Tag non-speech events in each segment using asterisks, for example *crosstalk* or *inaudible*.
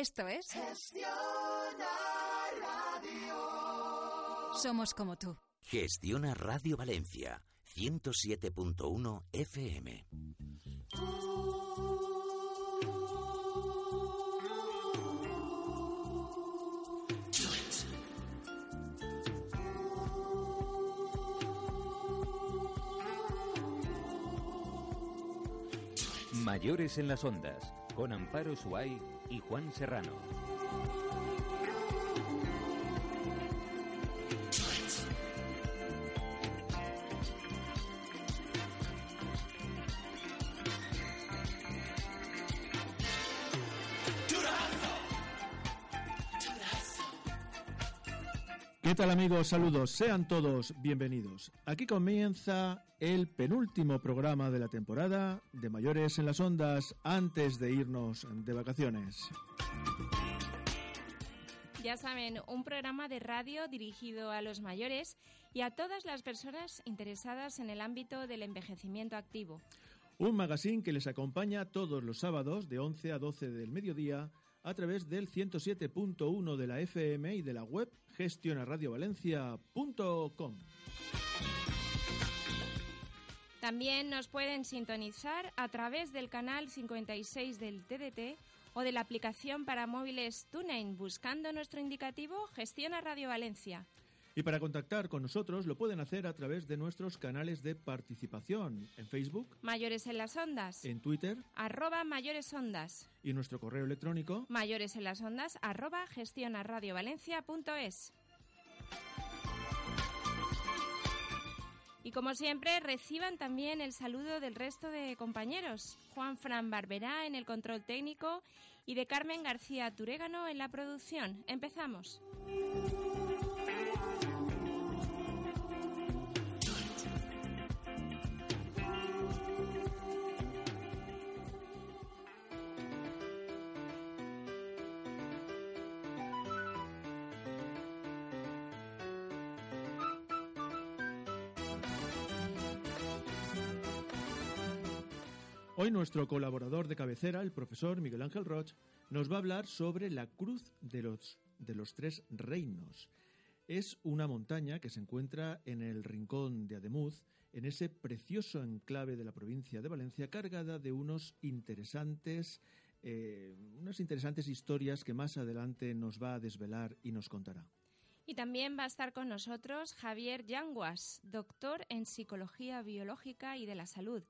Esto es Gestiona Radio. Somos como tú. Gestiona Radio Valencia, 107.1 FM. Mayores en las ondas, con Amparo Suay y Juan Serrano. Tal amigos? Saludos, sean todos bienvenidos. Aquí comienza el penúltimo programa de la temporada de Mayores en las Ondas antes de irnos de vacaciones. Ya saben, un programa de radio dirigido a los mayores y a todas las personas interesadas en el ámbito del envejecimiento activo. Un magazine que les acompaña todos los sábados de 11 a 12 del mediodía a través del 107.1 de la FM y de la web gestionaradiovalencia.com. También nos pueden sintonizar a través del canal 56 del TDT o de la aplicación para móviles TuneIn buscando nuestro indicativo Gestiona Radio Valencia. Y para contactar con nosotros lo pueden hacer a través de nuestros canales de participación en Facebook, Mayores en las Ondas, en Twitter arroba Mayores Ondas, y nuestro correo electrónico Mayores en las Ondas arroba gestionaradiovalencia.es. Y como siempre, reciban también el saludo del resto de compañeros. Juan Fran Barberá en el control técnico y de Carmen García Turégano en la producción. Empezamos. Hoy nuestro colaborador de cabecera, el profesor Miguel Ángel Roch, nos va a hablar sobre la Cruz de los, de los Tres Reinos. Es una montaña que se encuentra en el rincón de Ademuz, en ese precioso enclave de la provincia de Valencia, cargada de unos interesantes, eh, unas interesantes historias que más adelante nos va a desvelar y nos contará. Y también va a estar con nosotros Javier Yanguas, doctor en Psicología Biológica y de la Salud.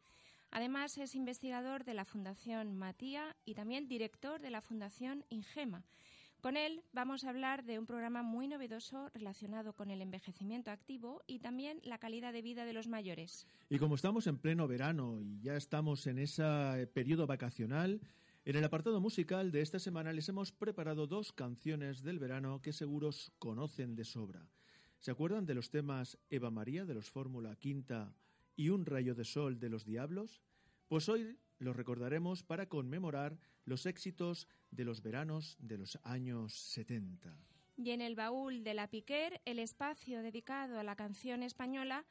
Además, es investigador de la Fundación Matía y también director de la Fundación Ingema. Con él vamos a hablar de un programa muy novedoso relacionado con el envejecimiento activo y también la calidad de vida de los mayores. Y como estamos en pleno verano y ya estamos en ese periodo vacacional, en el apartado musical de esta semana les hemos preparado dos canciones del verano que seguros conocen de sobra. ¿Se acuerdan de los temas Eva María de los Fórmula Quinta y Un rayo de sol de los Diablos? Pues hoy los recordaremos para conmemorar los éxitos de los veranos de los años 70. Y en el baúl de la Piquer, el espacio dedicado a la canción española,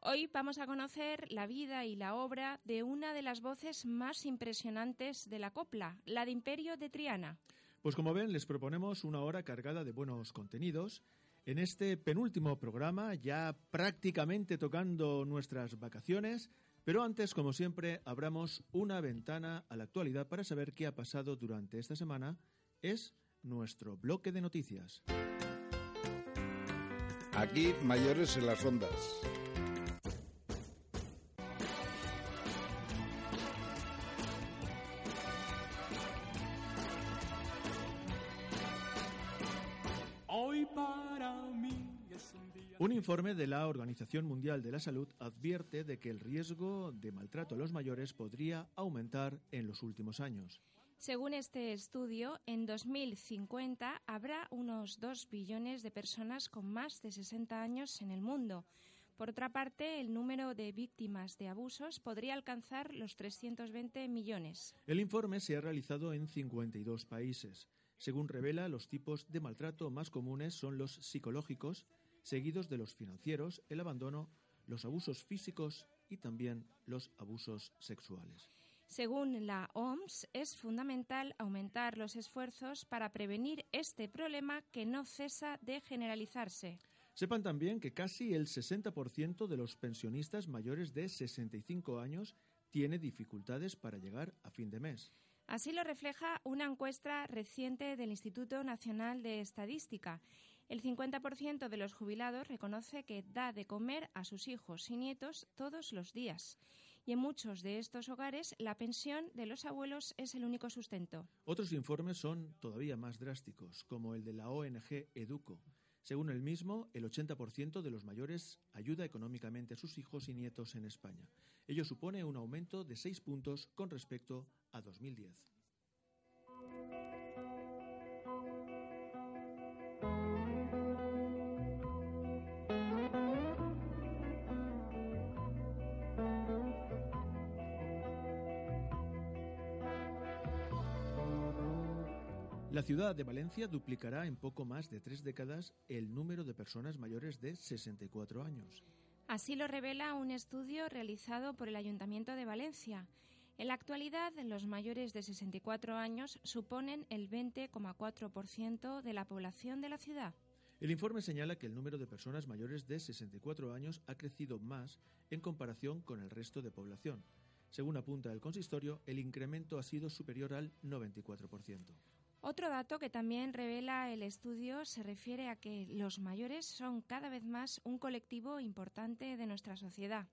hoy vamos a conocer la vida y la obra de una de las voces más impresionantes de la copla, la de Imperio de Triana. Pues como ven, les proponemos una hora cargada de buenos contenidos. En este penúltimo programa, ya prácticamente tocando nuestras vacaciones, pero antes, como siempre, abramos una ventana a la actualidad para saber qué ha pasado durante esta semana. Es nuestro bloque de noticias. Aquí, mayores en las ondas. Informe de la Organización Mundial de la Salud advierte de que el riesgo de maltrato a los mayores podría aumentar en los últimos años. Según este estudio, en 2050 habrá unos 2 billones de personas con más de 60 años en el mundo. Por otra parte, el número de víctimas de abusos podría alcanzar los 320 millones. El informe se ha realizado en 52 países. Según revela, los tipos de maltrato más comunes son los psicológicos, seguidos de los financieros, el abandono, los abusos físicos y también los abusos sexuales. Según la OMS, es fundamental aumentar los esfuerzos para prevenir este problema que no cesa de generalizarse. Sepan también que casi el 60% de los pensionistas mayores de 65 años tiene dificultades para llegar a fin de mes. Así lo refleja una encuesta reciente del Instituto Nacional de Estadística. El 50% de los jubilados reconoce que da de comer a sus hijos y nietos todos los días y en muchos de estos hogares la pensión de los abuelos es el único sustento. Otros informes son todavía más drásticos, como el de la ONG Educo. Según el mismo, el 80% de los mayores ayuda económicamente a sus hijos y nietos en España. Ello supone un aumento de seis puntos con respecto a 2010. La ciudad de Valencia duplicará en poco más de tres décadas el número de personas mayores de 64 años. Así lo revela un estudio realizado por el Ayuntamiento de Valencia. En la actualidad, los mayores de 64 años suponen el 20,4% de la población de la ciudad. El informe señala que el número de personas mayores de 64 años ha crecido más en comparación con el resto de población. Según apunta el consistorio, el incremento ha sido superior al 94%. Otro dato que también revela el estudio se refiere a que los mayores son cada vez más un colectivo importante de nuestra sociedad.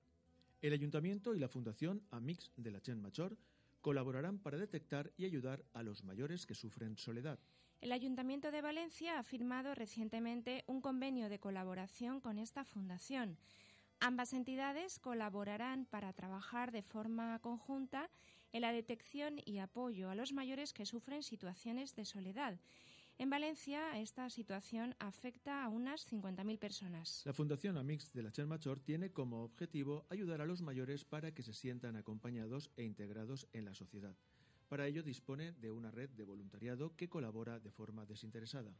El Ayuntamiento y la Fundación Amix de la Chen Machor colaborarán para detectar y ayudar a los mayores que sufren soledad. El Ayuntamiento de Valencia ha firmado recientemente un convenio de colaboración con esta fundación. Ambas entidades colaborarán para trabajar de forma conjunta en la detección y apoyo a los mayores que sufren situaciones de soledad. En Valencia, esta situación afecta a unas 50.000 personas. La Fundación Amix de la Chermachor tiene como objetivo ayudar a los mayores para que se sientan acompañados e integrados en la sociedad. Para ello dispone de una red de voluntariado que colabora de forma desinteresada.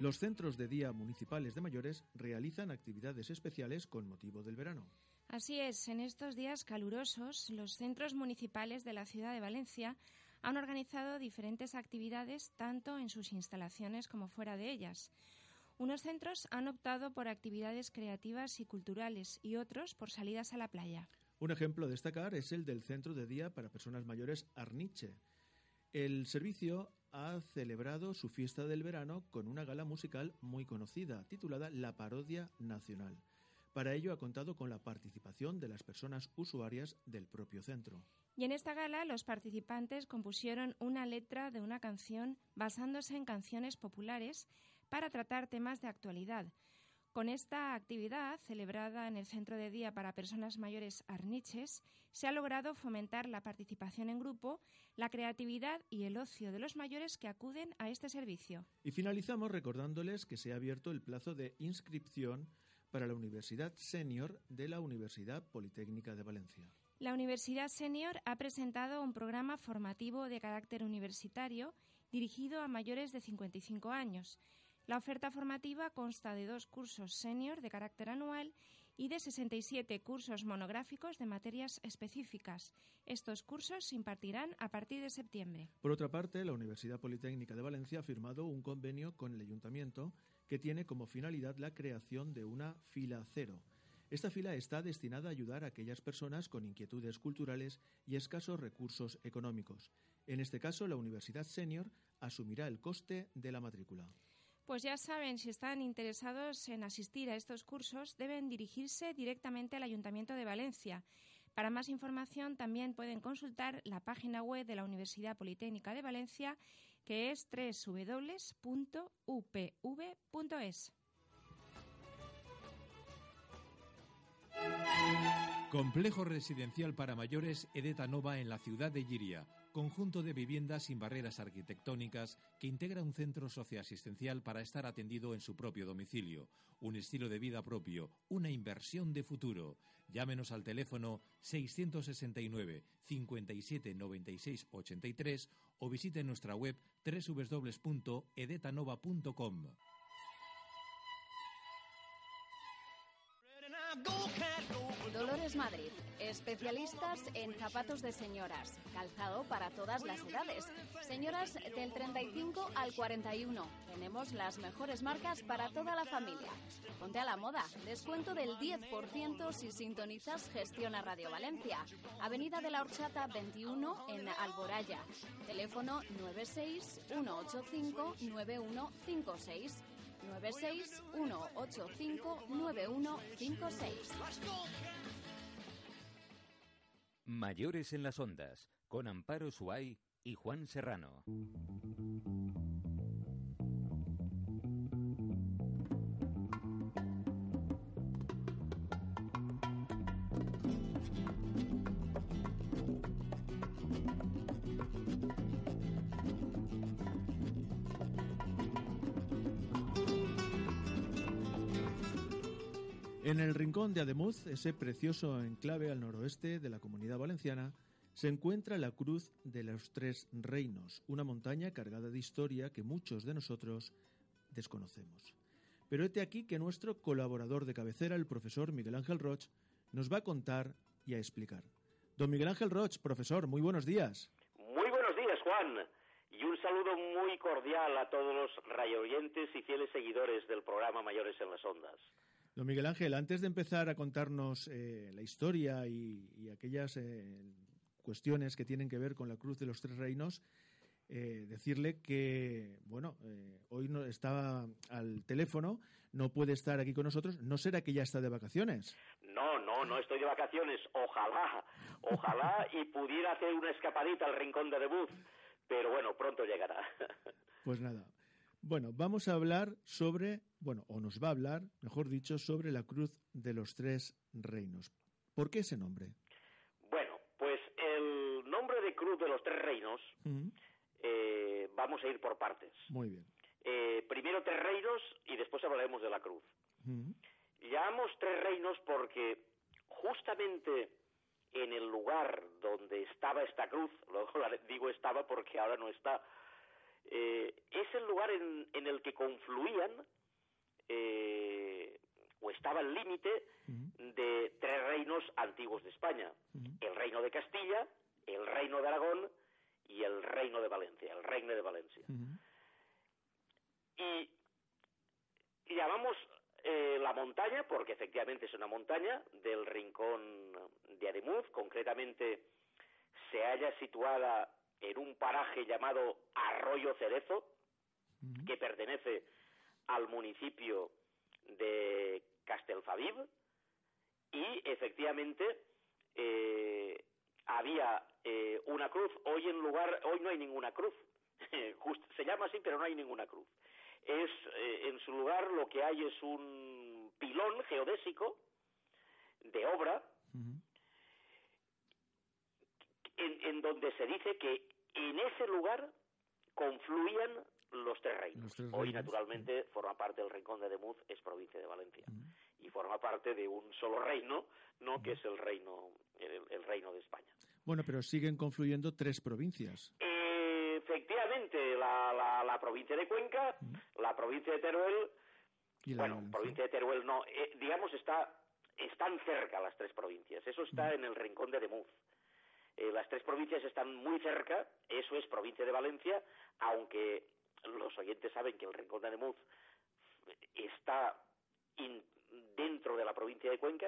Los centros de día municipales de mayores realizan actividades especiales con motivo del verano. Así es, en estos días calurosos, los centros municipales de la ciudad de Valencia han organizado diferentes actividades tanto en sus instalaciones como fuera de ellas. Unos centros han optado por actividades creativas y culturales y otros por salidas a la playa. Un ejemplo a destacar es el del Centro de Día para Personas Mayores Arniche. El servicio ha celebrado su fiesta del verano con una gala musical muy conocida, titulada La Parodia Nacional. Para ello ha contado con la participación de las personas usuarias del propio centro. Y en esta gala los participantes compusieron una letra de una canción basándose en canciones populares para tratar temas de actualidad. Con esta actividad, celebrada en el Centro de Día para Personas Mayores Arniches, se ha logrado fomentar la participación en grupo, la creatividad y el ocio de los mayores que acuden a este servicio. Y finalizamos recordándoles que se ha abierto el plazo de inscripción para la Universidad Senior de la Universidad Politécnica de Valencia. La Universidad Senior ha presentado un programa formativo de carácter universitario dirigido a mayores de 55 años la oferta formativa consta de dos cursos senior de carácter anual y de 67 cursos monográficos de materias específicas. Estos cursos se impartirán a partir de septiembre. Por otra parte, la Universidad Politécnica de Valencia ha firmado un convenio con el Ayuntamiento que tiene como finalidad la creación de una fila cero. Esta fila está destinada a ayudar a aquellas personas con inquietudes culturales y escasos recursos económicos. En este caso, la Universidad Senior asumirá el coste de la matrícula. Pues ya saben, si están interesados en asistir a estos cursos, deben dirigirse directamente al Ayuntamiento de Valencia. Para más información también pueden consultar la página web de la Universidad Politécnica de Valencia, que es www.upv.es. Complejo residencial para mayores Edeta Nova en la ciudad de Giria conjunto de viviendas sin barreras arquitectónicas que integra un centro socioasistencial para estar atendido en su propio domicilio, un estilo de vida propio, una inversión de futuro. Llámenos al teléfono 669 57 96 83 o visite nuestra web www.edetanova.com. Dolores Madrid, especialistas en zapatos de señoras, calzado para todas las edades. Señoras del 35 al 41. Tenemos las mejores marcas para toda la familia. Ponte a la moda, descuento del 10% si sintonizas Gestiona Radio Valencia. Avenida de la Horchata 21 en Alboraya. Teléfono 96 185 9156. 961859156. Mayores en las ondas, con Amparo Suay y Juan Serrano. En el rincón de Ademuz, ese precioso enclave al noroeste de la comunidad valenciana, se encuentra la Cruz de los Tres Reinos, una montaña cargada de historia que muchos de nosotros desconocemos. Pero este aquí que nuestro colaborador de cabecera, el profesor Miguel Ángel Roch, nos va a contar y a explicar. Don Miguel Ángel Roch, profesor, muy buenos días. Muy buenos días, Juan. Y un saludo muy cordial a todos los rayoyentes y fieles seguidores del programa Mayores en las Ondas. Don Miguel Ángel, antes de empezar a contarnos eh, la historia y, aquellas eh, cuestiones que tienen que ver con la Cruz de los Tres Reinos, eh, decirle que, bueno, hoy no está al teléfono, no puede estar aquí con nosotros. ¿No será que ya está de vacaciones? No, no, no estoy de vacaciones. Ojalá, ojalá y pudiera hacer una escapadita al rincón de debut. Pero bueno, pronto llegará. Pues nada, bueno, vamos a hablar sobre, bueno, o nos va a hablar, mejor dicho, sobre la Cruz de los Tres Reinos. ¿Por qué ese nombre? Bueno, pues el nombre de Cruz de los Tres Reinos, eh, vamos a ir por partes. Muy bien. Eh, primero Tres Reinos y después hablaremos de la Cruz. Llamamos Tres Reinos porque justamente en el lugar donde estaba esta cruz, *laughs* luego digo estaba porque ahora no está, eh, es el lugar en, el que confluían eh, o estaba el límite de tres reinos antiguos de España. El reino de Castilla, el reino de Aragón y el reino de Valencia, el reino de Valencia. Y, llamamos eh, la montaña, porque efectivamente es una montaña, del rincón de Ademuz, concretamente se halla situada en un paraje llamado Arroyo Cerezo, que pertenece al municipio de Castelfaviv, y efectivamente eh, había eh, una cruz. Hoy en lugar, hoy no hay ninguna cruz. *laughs* se llama así, pero no hay ninguna cruz. Es eh, en su lugar lo que hay es un pilón geodésico de obra en, donde se dice que en ese lugar confluían los tres reinos. Hoy, naturalmente, forma parte del Rincón de Demuz, es provincia de Valencia. Y forma parte de un solo reino, ¿no? Que es el reino, el, reino de España. Bueno, pero siguen confluyendo tres provincias. efectivamente, la, la, provincia de Cuenca, la provincia de Teruel, bueno, provincia de Teruel no, eh, digamos, está, están cerca las tres provincias. Eso está en el Rincón de Demuz. Eh, las tres provincias están muy cerca, eso es provincia de Valencia, aunque los oyentes saben que el Rincón de Ademuz está dentro de la provincia de Cuenca.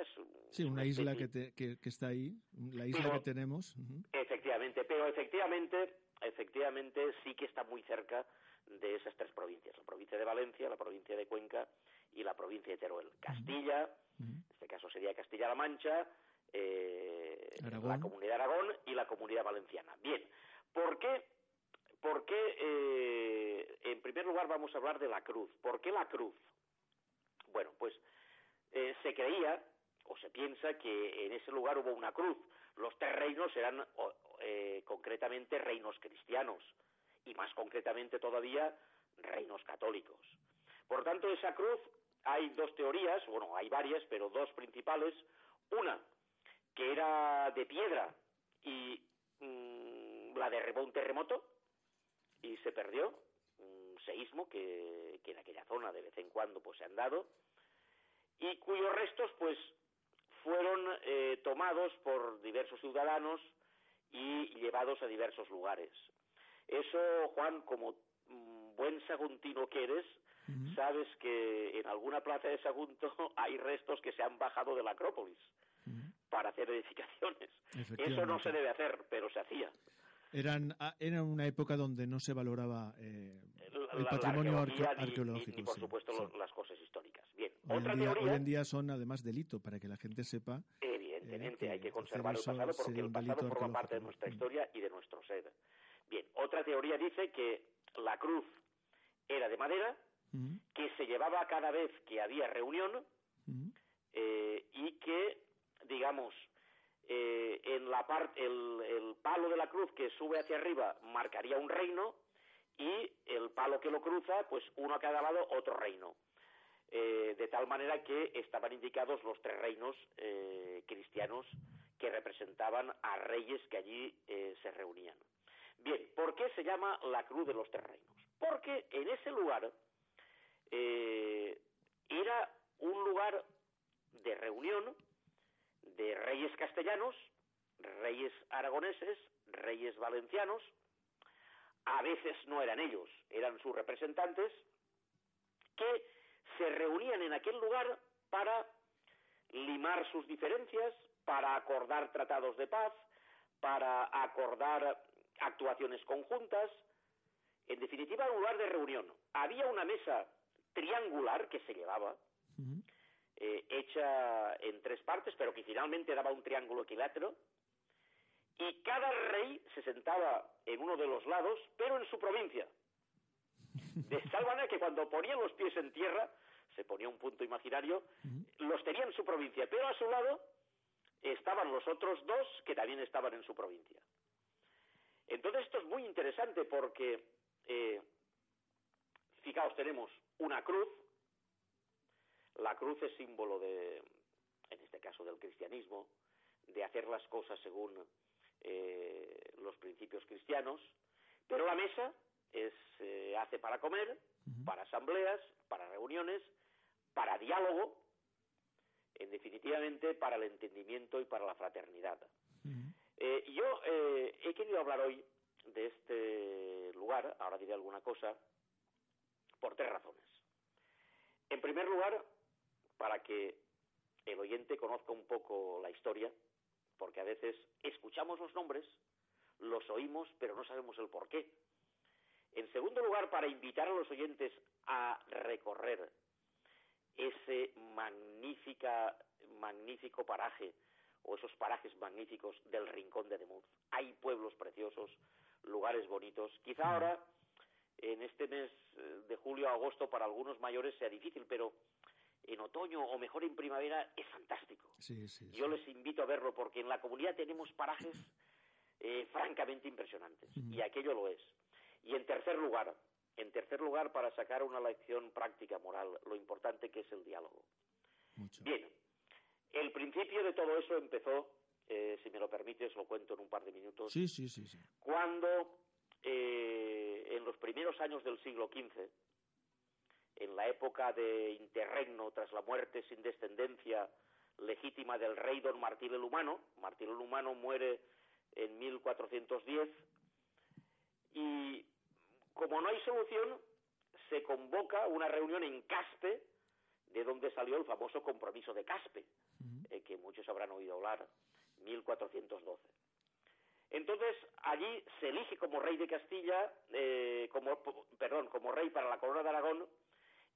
sí, una, isla que, que, está ahí, la isla que tenemos. Efectivamente, pero efectivamente, efectivamente sí que está muy cerca de esas tres provincias, la provincia de Valencia, la provincia de Cuenca y la provincia de Teruel. Castilla, en este caso sería Castilla-La Mancha, eh, la comunidad de Aragón y la comunidad valenciana. Bien, ¿por qué? Porque, eh, en primer lugar, vamos a hablar de la cruz. ¿Por qué la cruz? Bueno, pues eh, se creía o se piensa que en ese lugar hubo una cruz. Los tres reinos eran eh, concretamente reinos cristianos y más concretamente todavía reinos católicos. Por tanto, esa cruz hay dos teorías, bueno, hay varias, pero dos principales. Una, que era de piedra y mm, la derribó un terremoto y se perdió, un seísmo que, que en aquella zona de vez en cuando pues se han dado y cuyos restos pues fueron eh, tomados por diversos ciudadanos y llevados a diversos lugares. Eso, Juan, como mm, buen saguntino que eres, sabes que en alguna plaza de Sagunto *laughs* hay restos que se han bajado de la Acrópolis para hacer edificaciones. Eso no se debe hacer, pero se hacía. Eran, ah, era una época donde no se valoraba eh, el patrimonio arqueológico. Y, por supuesto las cosas históricas. Bien, hoy otra en día, teoría... Hoy en día son además delito, para que la gente sepa... Evidentemente, hay que conservar el pasado porque el pasado forma parte de nuestra historia y de nuestro ser. Bien, otra teoría dice que la cruz era de madera, que se llevaba cada vez que había reunión eh, y que, digamos, eh, en la parte, el, palo de la cruz que sube hacia arriba marcaría un reino y el palo que lo cruza, pues uno a cada lado, otro reino. Eh, de tal manera que estaban indicados los tres reinos eh, cristianos que representaban a reyes que allí se reunían. Bien, ¿por qué se llama la cruz de los tres reinos? Porque en ese lugar era un lugar de reunión de reyes castellanos, reyes aragoneses, reyes valencianos, a veces no eran ellos, eran sus representantes, que se reunían en aquel lugar para limar sus diferencias, para acordar tratados de paz, para acordar actuaciones conjuntas, en definitiva un lugar de reunión. Había una mesa triangular que se llevaba, eh, hecha en tres partes, pero que finalmente daba un triángulo equilátero, y cada rey se sentaba en uno de los lados, pero en su provincia. De tal manera que cuando ponían los pies en tierra, se ponía un punto imaginario, los tenía en su provincia, pero a su lado estaban los otros dos que también estaban en su provincia. Entonces esto es muy interesante porque, eh, fijaos, tenemos una cruz, la cruz es símbolo de, en este caso del cristianismo, de hacer las cosas según eh, los principios cristianos, pero la mesa se hace para comer, para asambleas, para reuniones, para diálogo, en definitivamente para el entendimiento y para la fraternidad. Eh, yo eh, he querido hablar hoy de este lugar, ahora diré alguna cosa, por tres razones. En primer lugar, para que el oyente conozca un poco la historia, porque a veces escuchamos los nombres, los oímos, pero no sabemos el por qué. En segundo lugar, para invitar a los oyentes a recorrer ese magnífica, magnífico paraje o esos parajes magníficos del rincón de Demuz. Hay pueblos preciosos, lugares bonitos. Quizá ahora, en este mes de julio a agosto, para algunos mayores sea difícil, pero en otoño o mejor en primavera es fantástico. Yo les invito a verlo porque en la comunidad tenemos parajes eh, francamente impresionantes y aquello lo es. Y en tercer lugar, en tercer lugar para sacar una lección práctica moral, lo importante que es el diálogo. Bien, el principio de todo eso empezó, eh, si me lo permites, lo cuento en un par de minutos. Sí, sí, sí. Cuando eh, en los primeros años del siglo XV en la época de interregno tras la muerte sin descendencia legítima del rey don Martín el Humano. Martín el Humano muere en 1410 y como no hay solución, se convoca una reunión en Caspe, de donde salió el famoso compromiso de Caspe, eh, que muchos habrán oído hablar, 1412. Entonces, allí se elige como rey de Castilla, eh, como, perdón, como rey para la corona de Aragón,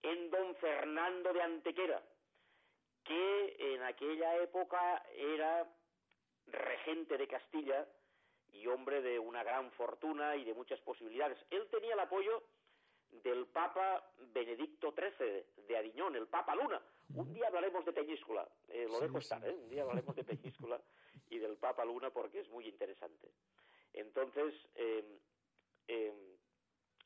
en don Fernando de Antequera, que en aquella época era regente de Castilla y hombre de una gran fortuna y de muchas posibilidades. Él tenía el apoyo del Papa Benedicto XIII de Adiñón, el Papa Luna. Un día hablaremos de Peñíscola, eh, lo dejo estar, ¿eh? un día hablaremos de Peñíscola y del Papa Luna porque es muy interesante. Entonces, em, em,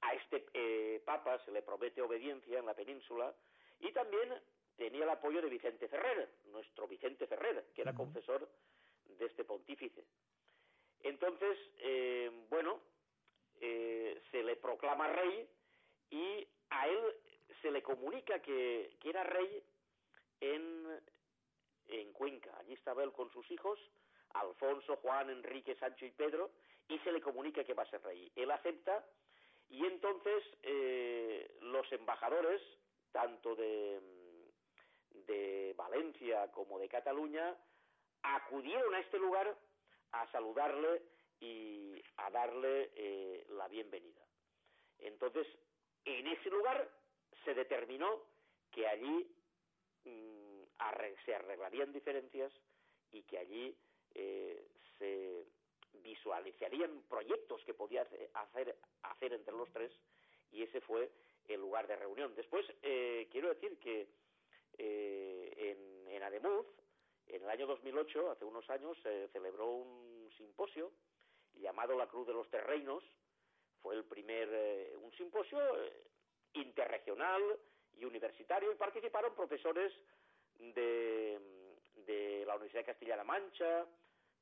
a este eh, Papa se le promete obediencia en la península y también tenía el apoyo de Vicente Ferrer, nuestro Vicente Ferrer, que era confesor de este pontífice. Entonces, em, bueno, se le proclama rey y a él se le comunica que, que era rey en, en Cuenca. Allí estaba él con sus hijos, Alfonso, Juan, Enrique, Sancho y Pedro, y se le comunica que va a ser rey. Él acepta y entonces eh, los embajadores, tanto de, Valencia como de Cataluña, acudieron a este lugar a saludarle y a darle eh, la bienvenida. Entonces, en ese lugar se determinó que allí mm, se arreglarían diferencias y que allí eh, se visualizarían proyectos que podía hacer, hacer entre los tres y ese fue el lugar de reunión. Después, eh, quiero decir que eh, en, en Ademuz, en el año 2008, hace unos años, se celebró un simposio llamado La Cruz de los Terrenos, fue el primer, eh, un simposio eh, interregional y universitario y participaron profesores de, de la Universidad de Castilla-La Mancha,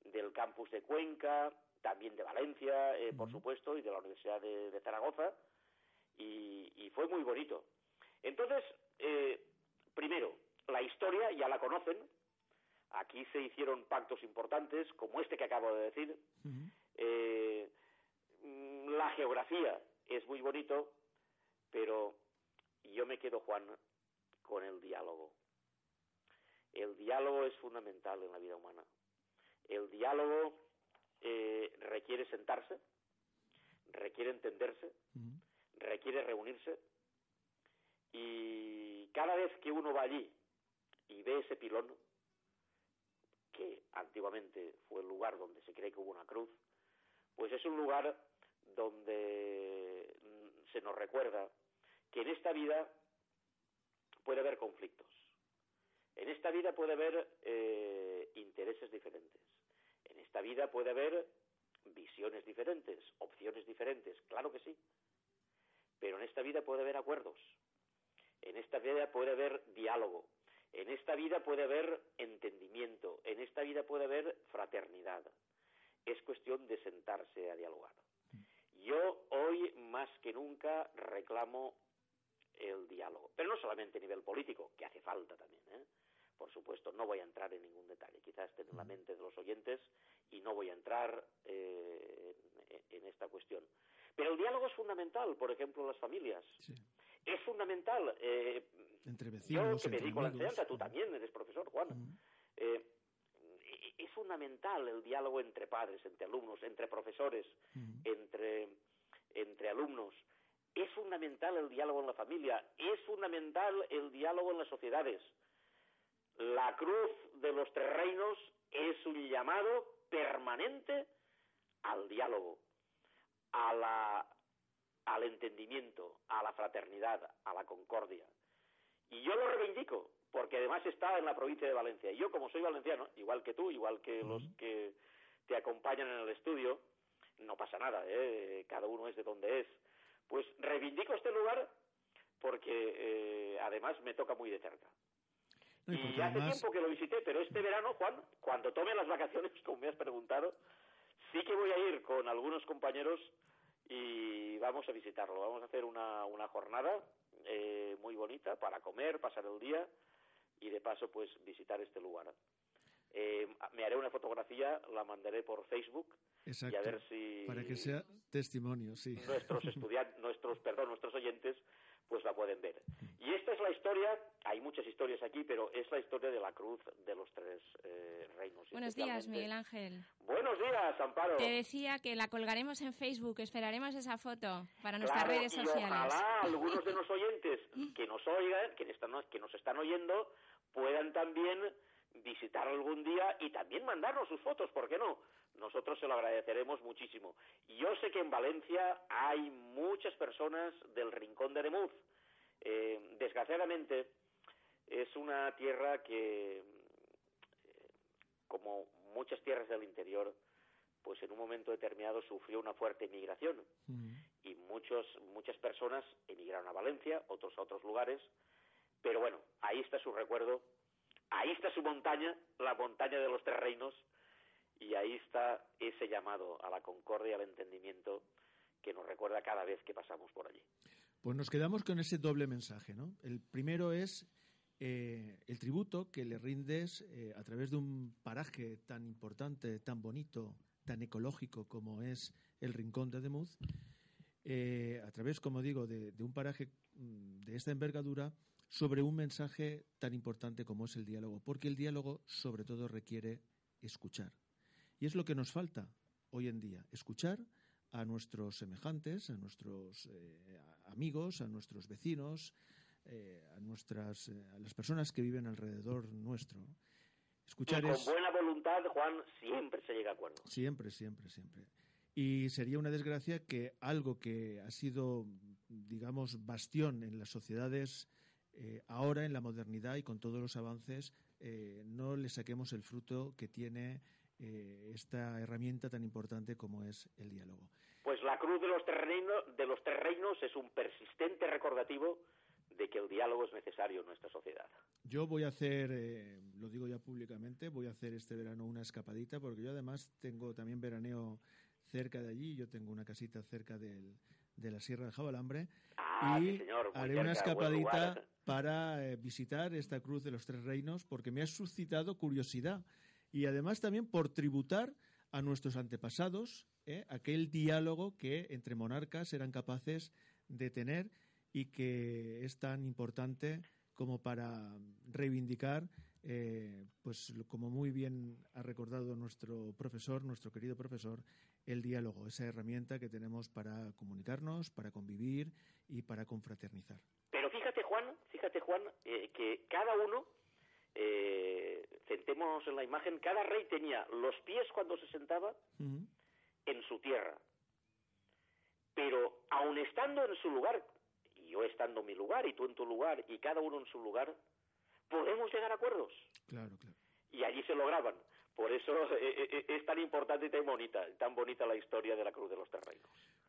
del campus de Cuenca, también de Valencia, eh, por supuesto, y de la Universidad de, Zaragoza, y, y, fue muy bonito. Entonces, primero, la historia ya la conocen, aquí se hicieron pactos importantes, como este que acabo de decir, Mm, la geografía es muy bonito, pero yo me quedo, Juan, con el diálogo. El diálogo es fundamental en la vida humana. El diálogo eh, requiere sentarse, requiere entenderse, requiere reunirse. Y cada vez que uno va allí y ve ese pilón, que antiguamente fue el lugar donde se cree que hubo una cruz, pues es un lugar donde mm, se nos recuerda que en esta vida puede haber conflictos, en esta vida puede haber eh, intereses diferentes, en esta vida puede haber visiones diferentes, opciones diferentes, claro que sí, pero en esta vida puede haber acuerdos, en esta vida puede haber diálogo, en esta vida puede haber entendimiento, en esta vida puede haber fraternidad. Es cuestión de sentarse a dialogar. Yo hoy más que nunca reclamo el diálogo, pero no solamente a nivel político, que hace falta también. ¿eh? Por supuesto, no voy a entrar en ningún detalle, quizás esté en la mente de los oyentes y no voy a entrar eh, en, esta cuestión. Pero el diálogo es fundamental, por ejemplo, en las familias. Es fundamental. Eh, entre vecinos, yo que me dedico a la enseñanza, tú también eres profesor, Juan. eh, es fundamental el diálogo entre padres, entre alumnos, entre profesores, entre, entre alumnos. Es fundamental el diálogo en la familia, es fundamental el diálogo en las sociedades. La cruz de los tres reinos es un llamado permanente al diálogo, a la, al entendimiento, a la fraternidad, a la concordia. Y yo lo reivindico, porque además está en la provincia de Valencia. Y yo, como soy valenciano, igual que tú, igual que los que te acompañan en el estudio, no pasa nada, ¿eh? cada uno es de donde es. Pues reivindico este lugar porque eh, además me toca muy de cerca. Y hace tiempo que lo visité, pero este verano, Juan, cuando tome las vacaciones, *laughs* como me has preguntado, sí que voy a ir con algunos compañeros y vamos a visitarlo. Vamos a hacer una, una jornada eh, muy bonita para comer, pasar el día y de paso pues visitar este lugar. Eh, me haré una fotografía, la mandaré por Facebook y a ver si para que sea testimonio, sí. Nuestros *laughs* estudiantes, nuestros, perdón, nuestros oyentes pues la pueden ver. Y esta es la historia, hay muchas historias aquí, pero es la historia de la cruz de los tres eh, reinos. Buenos días, Miguel Ángel. Buenos días, Amparo. Te decía que la colgaremos en Facebook, esperaremos esa foto para nuestras redes sociales. Y ojalá algunos de los oyentes que nos oigan, que, que nos están oyendo, puedan también visitar algún día y también mandarnos sus fotos, ¿por qué no? Nosotros se lo agradeceremos muchísimo. Yo sé que en Valencia hay muchas personas del Rincón de Nemuz, eh, desgraciadamente, es una tierra que, eh, como muchas tierras del interior, pues en un momento determinado sufrió una fuerte migración y muchos, muchas personas emigraron a Valencia, otros a otros lugares, pero bueno, ahí está su recuerdo, ahí está su montaña, la montaña de los tres reinos, y ahí está ese llamado a la concordia y al entendimiento que nos recuerda cada vez que pasamos por allí. Pues nos quedamos con ese doble mensaje, ¿no? El primero es eh, el tributo que le rindes eh, a través de un paraje tan importante, tan bonito, tan ecológico como es el Rincón de Demuz, eh, a través, como digo, de, un paraje mm, de esta envergadura sobre un mensaje tan importante como es el diálogo, porque el diálogo sobre todo requiere escuchar. Y es lo que nos falta hoy en día, escuchar a nuestros semejantes, a nuestros amigos, a nuestros vecinos, eh, a nuestras eh, a las personas que viven alrededor nuestro. Escuchar y con buena voluntad, Juan, siempre se llega a acuerdo. Siempre, siempre, siempre. Y sería una desgracia que algo que ha sido, digamos, bastión en las sociedades eh, ahora, en la modernidad y con todos los avances, no le saquemos el fruto que tiene esta herramienta tan importante como es el diálogo. Pues la cruz de los, reinos, de los tres reinos es un persistente recordativo de que el diálogo es necesario en nuestra sociedad. Yo voy a hacer, eh, lo digo ya públicamente, voy a hacer este verano una escapadita, porque yo además tengo también veraneo cerca de allí, yo tengo una casita cerca del, de la Sierra del Jabalambre, ah, y haré una escapadita para eh, visitar esta Cruz de los Tres Reinos, porque me ha suscitado curiosidad, y además también por tributar a nuestros antepasados ¿eh? aquel diálogo que entre monarcas eran capaces de tener y que es tan importante como para reivindicar, eh, pues como muy bien ha recordado nuestro profesor, nuestro querido profesor, el diálogo, esa herramienta que tenemos para comunicarnos, para convivir y para confraternizar. Pero fíjate, Juan, fíjate, Juan, eh, que cada uno, eh, centémonos en la imagen, cada rey tenía los pies cuando se sentaba en su tierra. Pero aun estando en su lugar, y yo estando en mi lugar y tú en tu lugar y cada uno en su lugar, podemos llegar a acuerdos. Claro, claro. Y allí se lograban. Por eso eh, eh, eh, es tan importante y tan bonita, tan bonita la historia de la Cruz de los Terrenos.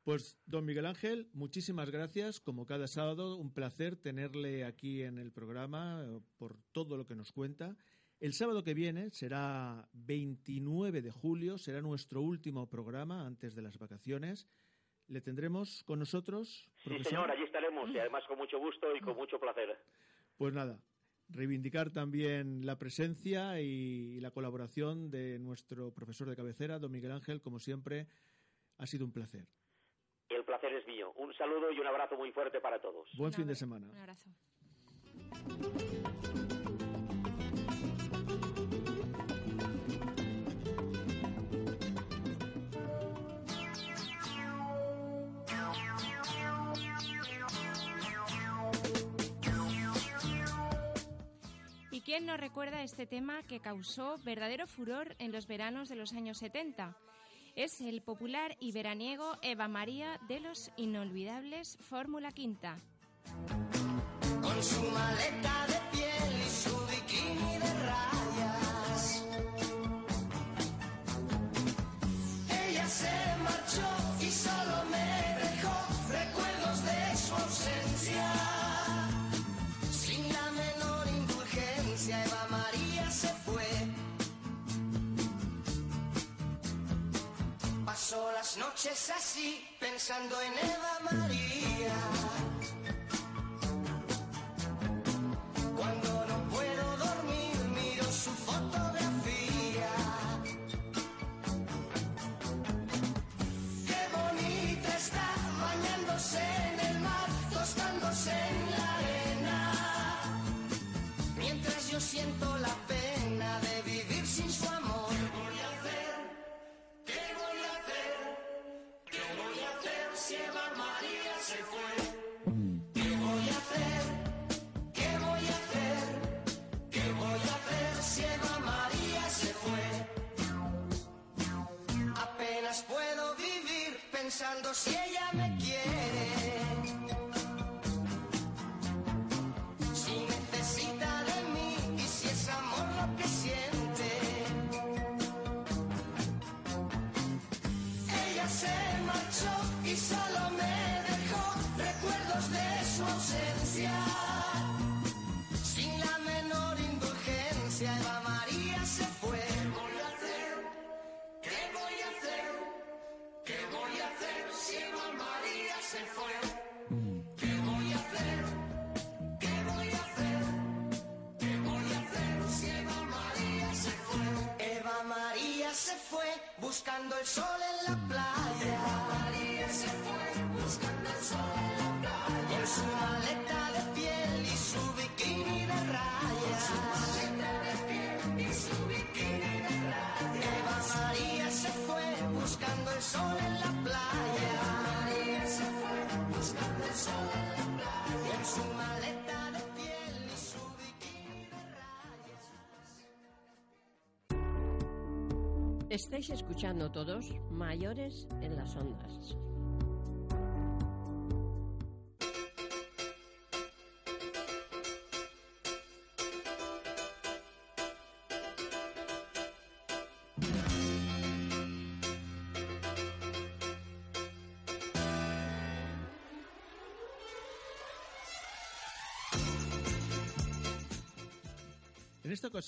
Pues, don Miguel Ángel, muchísimas gracias. Como cada sábado, un placer tenerle aquí en el programa por todo lo que nos cuenta. El sábado que viene será 29 de julio, será nuestro último programa antes de las vacaciones. ¿Le tendremos con nosotros? Sí, señor, allí estaremos y además con mucho gusto y con mucho placer. Pues nada, reivindicar también la presencia y la colaboración de nuestro profesor de cabecera, don Miguel Ángel, como siempre, ha sido un placer. El placer es mío. Un saludo y un abrazo muy fuerte para todos. Buen fin de semana. Un abrazo. ¿Quién nos recuerda este tema que causó verdadero furor en los veranos de los años 70? Es el popular y veraniego Eva María de los inolvidables Fórmula Quinta. Noches así, pensando en Eva María. Pensando si ella me Estáis escuchando todos mayores en las ondas.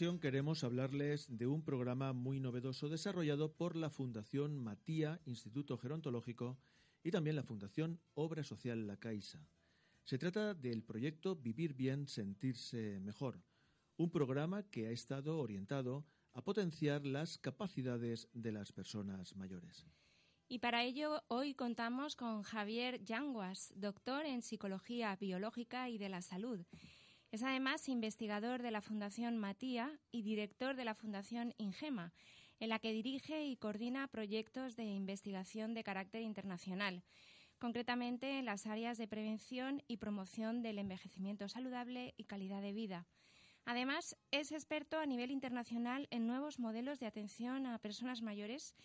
Ocasión queremos hablarles de un programa muy novedoso desarrollado por la Fundación Matía Instituto Gerontológico y también la Fundación Obra Social La Caixa. Se trata del proyecto Vivir bien, sentirse mejor, un programa que ha estado orientado a potenciar las capacidades de las personas mayores. Y para ello hoy contamos con Javier Yanguas, doctor en Psicología Biológica y de la Salud. Es además investigador de la Fundación Matía y director de la Fundación Ingema, en la que dirige y coordina proyectos de investigación de carácter internacional, concretamente en las áreas de prevención y promoción del envejecimiento saludable y calidad de vida. Además, es experto a nivel internacional en nuevos modelos de atención a personas mayores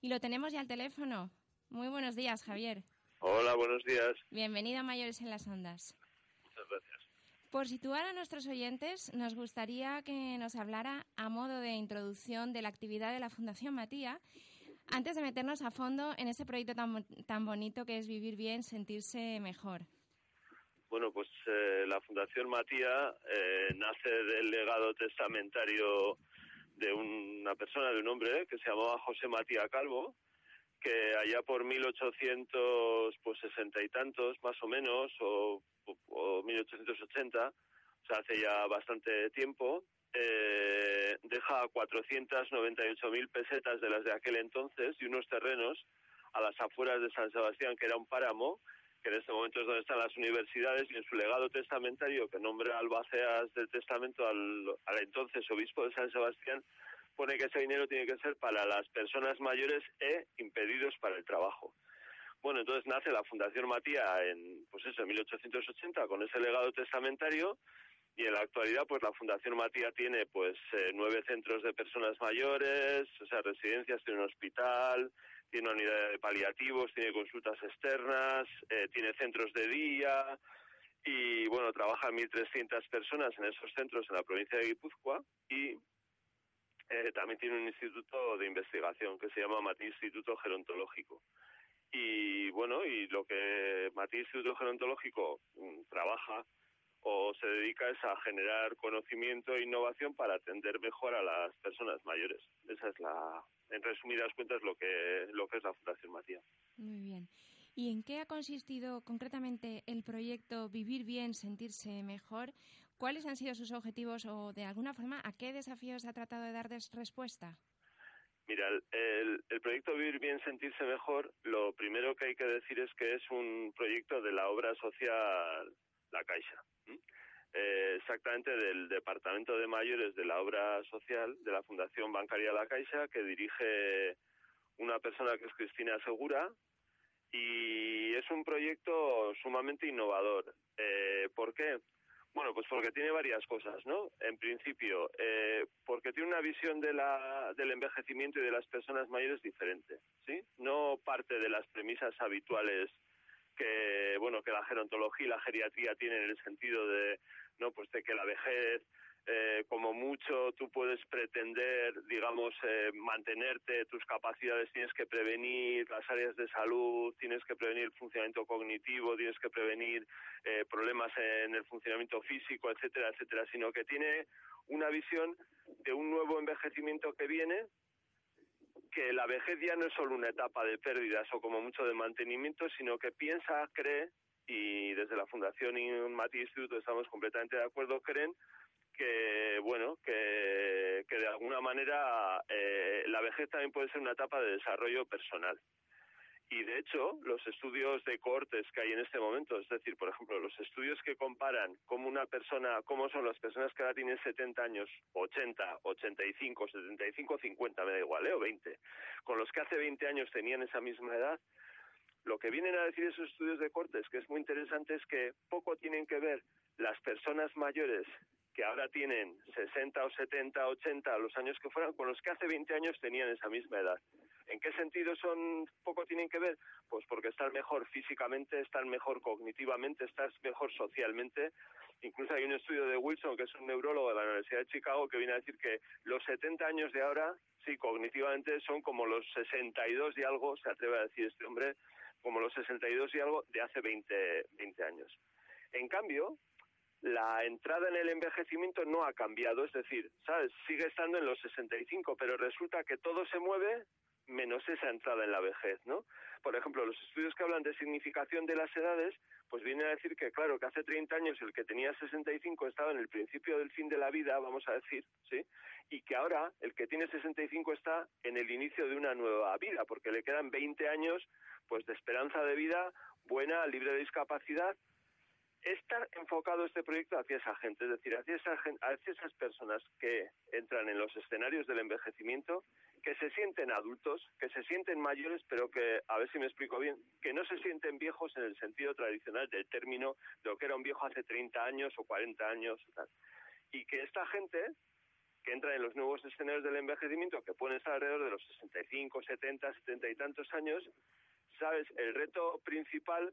y lo tenemos ya al teléfono. Muy buenos días, Javier. Hola, buenos días. Bienvenido a Mayores en las Ondas. Por situar a nuestros oyentes, nos gustaría que nos hablara a modo de introducción de la actividad de la Fundación Matía, antes de meternos a fondo en ese proyecto tan, tan bonito que es vivir bien, sentirse mejor. Bueno, pues eh, la Fundación Matía eh, nace del legado testamentario de una persona, de un hombre que se llamaba José Matía Calvo, que allá por 1860 pues, y tantos, más o menos, o, o 1880, o sea, hace ya bastante tiempo, eh, deja 498.000 pesetas de las de aquel entonces y unos terrenos a las afueras de San Sebastián, que era un páramo, que en este momento es donde están las universidades, y en su legado testamentario, que nombra albaceas del testamento al, al entonces obispo de San Sebastián, pone que ese dinero tiene que ser para las personas mayores e impedidos para el trabajo. Bueno, entonces nace la Fundación Matía en, pues eso, en 1880 con ese legado testamentario y en la actualidad pues la Fundación Matía tiene pues eh, nueve centros de personas mayores, o sea, residencias, tiene un hospital, tiene una unidad de paliativos, tiene consultas externas, eh, tiene centros de día y bueno, trabajan 1.300 personas en esos centros en la provincia de Guipúzcoa y eh, también tiene un instituto de investigación que se llama Matí Instituto Gerontológico. Y bueno, y lo que Matí Instituto Gerontológico mm, trabaja o se dedica es a generar conocimiento e innovación para atender mejor a las personas mayores. Esa es la, en resumidas cuentas, lo que, lo que es la Fundación Matías. Muy bien. ¿Y en qué ha consistido concretamente el proyecto Vivir bien, sentirse mejor? ¿Cuáles han sido sus objetivos o, de alguna forma, a qué desafíos ha tratado de dar respuesta? Mira, el, el, proyecto Vivir Bien, Sentirse Mejor, lo primero que hay que decir es que es un proyecto de la obra social La Caixa. Eh, exactamente del Departamento de Mayores de la Obra Social de la Fundación Bancaria La Caixa, que dirige una persona que es Cristina Segura, y es un proyecto sumamente innovador. Eh, ¿Por qué? Bueno, pues porque tiene varias cosas, ¿no? En principio, eh, porque tiene una visión de la, del envejecimiento y de las personas mayores diferente, ¿sí? No parte de las premisas habituales que, bueno, que la gerontología y la geriatría tienen en el sentido de, no, pues de que la vejez eh, como mucho tú puedes pretender, digamos, eh, mantenerte, tus capacidades tienes que prevenir las áreas de salud, tienes que prevenir el funcionamiento cognitivo, tienes que prevenir eh, problemas en el funcionamiento físico, etcétera, etcétera, sino que tiene una visión de un nuevo envejecimiento que viene, que la vejez ya no es solo una etapa de pérdidas o como mucho de mantenimiento, sino que piensa, cree, y desde la Fundación Mati Instituto estamos completamente de acuerdo, creen que bueno que, que de alguna manera eh, la vejez también puede ser una etapa de desarrollo personal y de hecho los estudios de cortes que hay en este momento es decir por ejemplo los estudios que comparan cómo una persona cómo son las personas que ahora tienen 70 años 80 85 75 50 me da igual ¿eh? o 20 con los que hace 20 años tenían esa misma edad lo que vienen a decir esos estudios de cortes, que es muy interesante, es que poco tienen que ver las personas mayores que ahora tienen 60 o 70, 80, los años que fueran, con los que hace 20 años tenían esa misma edad. ¿En qué sentido son poco tienen que ver? Pues porque están mejor físicamente, están mejor cognitivamente, estás mejor socialmente. Incluso hay un estudio de Wilson, que es un neurólogo de la Universidad de Chicago, que viene a decir que los 70 años de ahora, sí, cognitivamente son como los 62 y algo, se atreve a decir este hombre, como los 62 y algo de hace 20, 20 años. En cambio, la entrada en el envejecimiento no ha cambiado, es decir, ¿sabes? Sigue estando en los 65, pero resulta que todo se mueve menos esa entrada en la vejez, ¿no? Por ejemplo, los estudios que hablan de significación de las edades, pues vienen a decir que, claro, que hace 30 años el que tenía 65 estaba en el principio del fin de la vida, vamos a decir, ¿sí? Y que ahora el que tiene 65 está en el inicio de una nueva vida, porque le quedan 20 años, pues, de esperanza de vida buena, libre de discapacidad, está enfocado este proyecto hacia esa gente, es decir, hacia, esa, hacia esas personas que entran en los escenarios del envejecimiento, que se sienten adultos, que se sienten mayores, pero que, a ver si me explico bien, que no se sienten viejos en el sentido tradicional del término de lo que era un viejo hace 30 años o 40 años. Y que esta gente que entra en los nuevos escenarios del envejecimiento, que pueden estar alrededor de los 65, 70, 70 y tantos años, sabes, el reto principal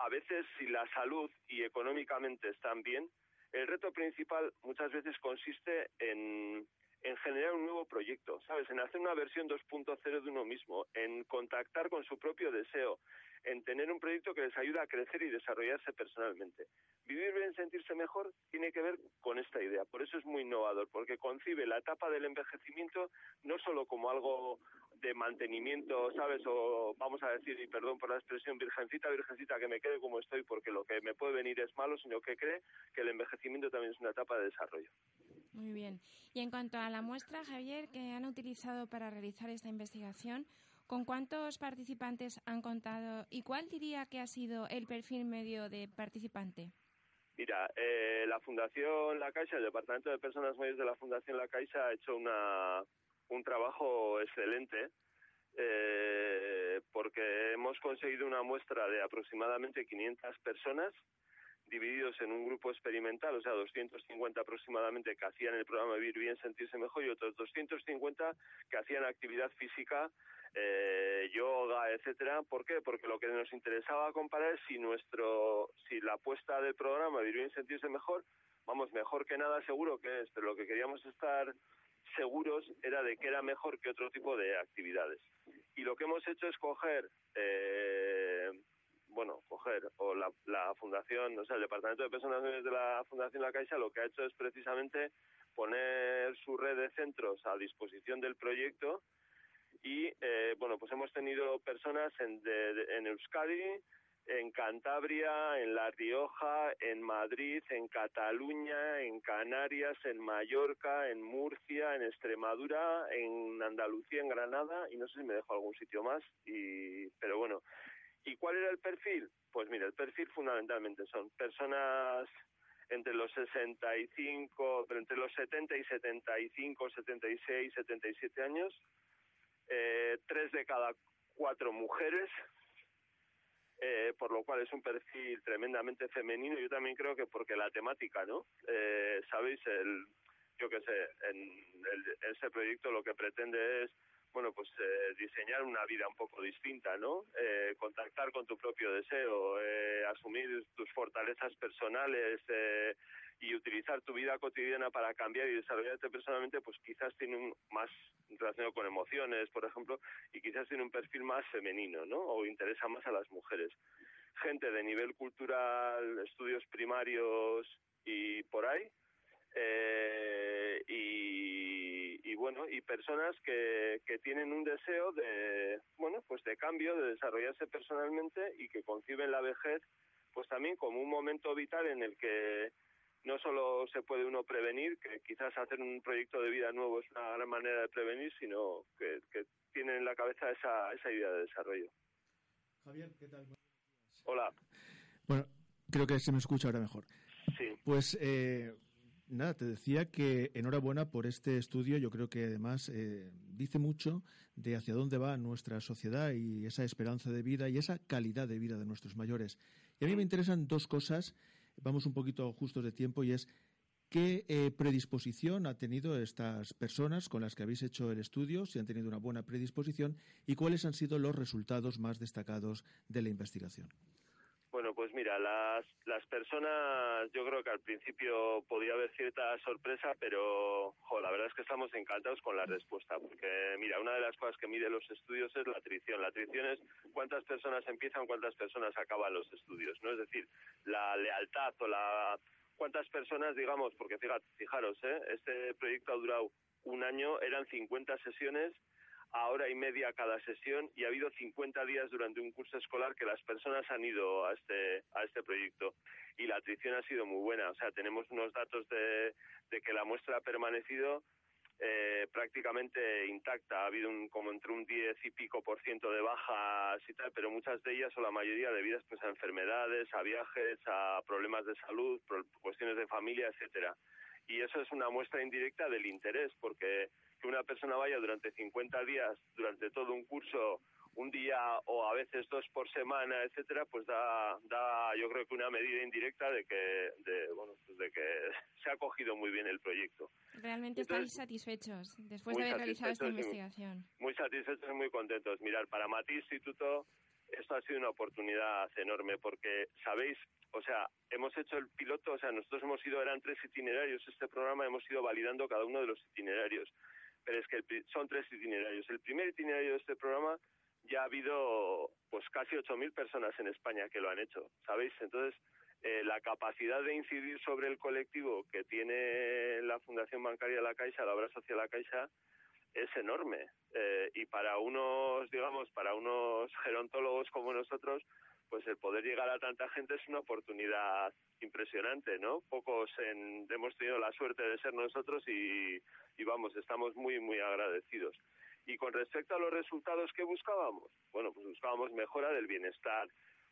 a veces si la salud y económicamente están bien, el reto principal muchas veces consiste en, en generar un nuevo proyecto, ¿sabes? En hacer una versión 2.0 de uno mismo, en contactar con su propio deseo, en tener un proyecto que les ayude a crecer y desarrollarse personalmente. Vivir bien, sentirse mejor, tiene que ver con esta idea. Por eso es muy innovador, porque concibe la etapa del envejecimiento no solo como algo de mantenimiento, ¿sabes? O vamos a decir, y perdón por la expresión, virgencita, virgencita, que me quede como estoy porque lo que me puede venir es malo, sino que cree que el envejecimiento también es una etapa de desarrollo. Muy bien. Y en cuanto a la muestra, Javier, que han utilizado para realizar esta investigación, ¿con cuántos participantes han contado y cuál diría que ha sido el perfil medio de participante? Mira, eh, la Fundación La Caixa, el Departamento de Personas Mayores de la Fundación La Caixa ha hecho una, un trabajo excelente eh, porque hemos conseguido una muestra de aproximadamente 500 personas divididos en un grupo experimental, o sea, 250 aproximadamente que hacían el programa Vivir Bien, Sentirse Mejor y otros 250 que hacían actividad física, eh, yoga, etcétera. ¿Por qué? Porque lo que nos interesaba comparar es si nuestro, si la apuesta del programa Vivir Bien, Sentirse Mejor, vamos, mejor que nada seguro que es, pero lo que queríamos estar seguros era de que era mejor que otro tipo de actividades. Y lo que hemos hecho es coger, eh, bueno, coger, o la, la fundación, o sea, el Departamento de Personas de la Fundación La Caixa lo que ha hecho es precisamente poner su red de centros a disposición del proyecto y, eh, bueno, pues hemos tenido personas en, de, en Euskadi, en Cantabria, en La Rioja, en Madrid, en Cataluña, en Canarias, en Mallorca, en Murcia, en Extremadura, en Andalucía, en Granada y no sé si me dejo algún sitio más. Y, pero bueno, ¿y cuál era el perfil? Pues mira, el perfil fundamentalmente son personas entre los 65, pero entre los 70 y 75, 76, 77 años, eh, tres de cada cuatro mujeres, eh, por lo cual es un perfil tremendamente femenino. Yo también creo que porque la temática, ¿no? Eh, Sabéis, el, yo qué sé, en el- ese proyecto lo que pretende es bueno, pues eh, diseñar una vida un poco distinta, ¿no? Eh, contactar con tu propio deseo, eh, asumir tus fortalezas personales eh, y utilizar tu vida cotidiana para cambiar y desarrollarte personalmente, pues quizás tiene un más relacionado con emociones, por ejemplo, y quizás tiene un perfil más femenino, ¿no? O interesa más a las mujeres. Gente de nivel cultural, estudios primarios y por ahí, eh, y, y bueno y personas que, que tienen un deseo de bueno pues de cambio de desarrollarse personalmente y que conciben la vejez pues también como un momento vital en el que no solo se puede uno prevenir que quizás hacer un proyecto de vida nuevo es una gran manera de prevenir sino que, que tienen en la cabeza esa, esa idea de desarrollo Javier, ¿qué tal? hola Bueno, creo que se me escucha ahora mejor. sí Pues eh, nada, te decía que enhorabuena por este estudio. Yo creo que además eh, dice mucho de hacia dónde va nuestra sociedad y esa esperanza de vida y esa calidad de vida de nuestros mayores. Y a mí me interesan dos cosas. Vamos un poquito justos de tiempo y es qué eh, predisposición ha tenido estas personas con las que habéis hecho el estudio, si han tenido una buena predisposición y cuáles han sido los resultados más destacados de la investigación. Bueno, pues mira, las, las personas, yo creo que al principio podía haber cierta sorpresa, pero la verdad es que estamos encantados con la respuesta, porque mira, una de las cosas que mide los estudios es la atrición. La atrición es cuántas personas empiezan, cuántas personas acaban los estudios, ¿no? Es decir, la lealtad o la cuántas personas, digamos, porque fíjate, fijaros, ¿eh? este proyecto ha durado un año, eran 50 sesiones a hora y media cada sesión y ha habido 50 días durante un curso escolar que las personas han ido a este a este proyecto. Y la atrición ha sido muy buena. O sea tenemos unos datos de, de que la muestra ha permanecido eh, prácticamente intacta. Ha habido un como entre un 10 y pico por ciento de bajas y tal pero muchas de ellas o la mayoría debidas pues a enfermedades a viajes a problemas de salud cuestiones de familia etcétera. Y eso es una muestra indirecta del interés porque que una persona vaya durante 50 días, durante todo un curso, un día o a veces dos por semana, etcétera, pues da, da yo creo que una medida indirecta de que, de, bueno, pues de que *laughs* se ha cogido muy bien el proyecto. Realmente Entonces, estáis satisfechos después de haber realizado esta investigación. Muy satisfechos y muy contentos. Mirar, para Mati Instituto esto ha sido una oportunidad enorme porque, ¿sabéis? O sea, hemos hecho el piloto, o sea, nosotros hemos ido, eran tres itinerarios, este programa hemos ido validando cada uno de los itinerarios. Pero es que el son tres itinerarios. El primer itinerario de este programa ya ha habido pues casi 8.000 personas en España que lo han hecho, ¿sabéis? Entonces, eh, la capacidad de incidir sobre el colectivo que tiene la Fundación Bancaria La Caixa, la obra social La Caixa, es enorme. Eh, y para unos, digamos, para unos gerontólogos como nosotros, pues el poder llegar a tanta gente es una oportunidad impresionante, ¿no? Pocos en- hemos tenido la suerte de ser nosotros y, vamos, estamos muy, muy agradecidos. Y con respecto a los resultados que buscábamos, bueno, pues buscábamos mejora del bienestar,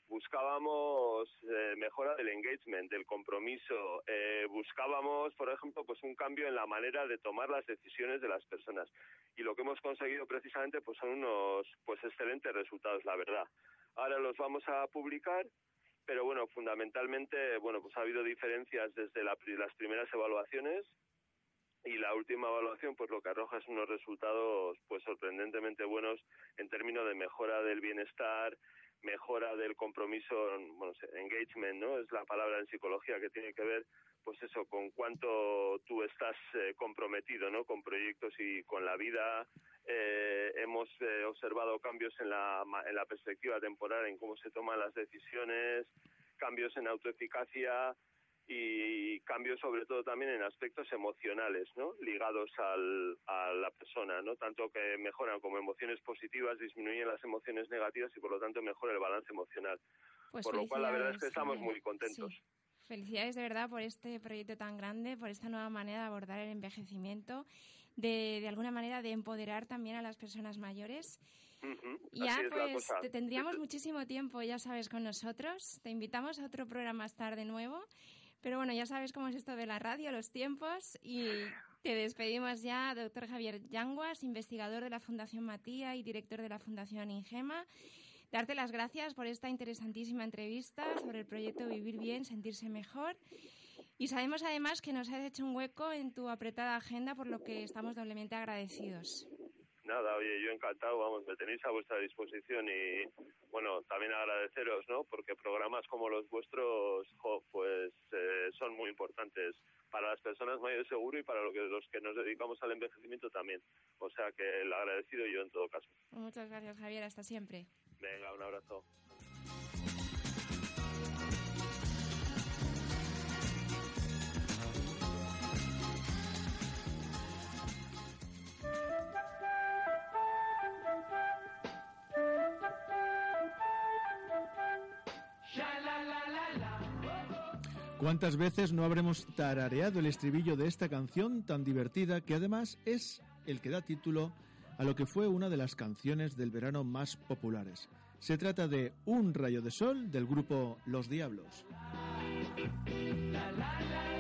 buscábamos eh, mejora del engagement, del compromiso, eh, buscábamos, por ejemplo, pues un cambio en la manera de tomar las decisiones de las personas. Y lo que hemos conseguido precisamente pues son unos pues excelentes resultados, la verdad. Ahora los vamos a publicar pero bueno, fundamentalmente, bueno, pues ha habido diferencias desde la las primeras evaluaciones y la última evaluación, pues lo que arroja es unos resultados, pues sorprendentemente buenos en términos de mejora del bienestar, mejora del compromiso, bueno, engagement, ¿no? Es la palabra en psicología que tiene que ver, pues eso, con cuánto tú estás eh, comprometido, ¿no? Con proyectos y con la vida. Eh, hemos eh, observado cambios en la, en la perspectiva temporal, en cómo se toman las decisiones, cambios en autoeficacia y cambios sobre todo también en aspectos emocionales, ¿no? Ligados al, a la persona, ¿no? Tanto que mejoran como emociones positivas, disminuyen las emociones negativas y por lo tanto mejora el balance emocional. Pues por lo cual la verdad es que estamos muy contentos. Sí. Felicidades de verdad por este proyecto tan grande, por esta nueva manera de abordar el envejecimiento, de, de alguna manera de empoderar también a las personas mayores. Ya pues te tendríamos muchísimo tiempo, ya sabes, con nosotros. Te invitamos a otro programa más tarde nuevo. Pero bueno, ya sabes cómo es esto de la radio, los tiempos. Y te despedimos ya, doctor Javier Yanguas, investigador de la Fundación Matía y director de la Fundación Ingema. darte las gracias por esta interesantísima entrevista sobre el proyecto Vivir Bien, Sentirse Mejor. Y sabemos además que nos has hecho un hueco en tu apretada agenda, por lo que estamos doblemente agradecidos. Nada, oye, yo encantado, vamos, me tenéis a vuestra disposición y, bueno, también agradeceros, ¿no? Porque programas como los vuestros, jo, pues, eh, son muy importantes para las personas mayores seguro y para lo que, los que nos dedicamos al envejecimiento también. O sea que el agradecido yo en todo caso. Muchas gracias, Javier. Hasta siempre. Venga, un abrazo. ¿Cuántas veces no habremos tarareado el estribillo de esta canción tan divertida que además es el que da título a lo que fue una de las canciones del verano más populares? Se trata de Un rayo de sol del grupo Los Diablos. Un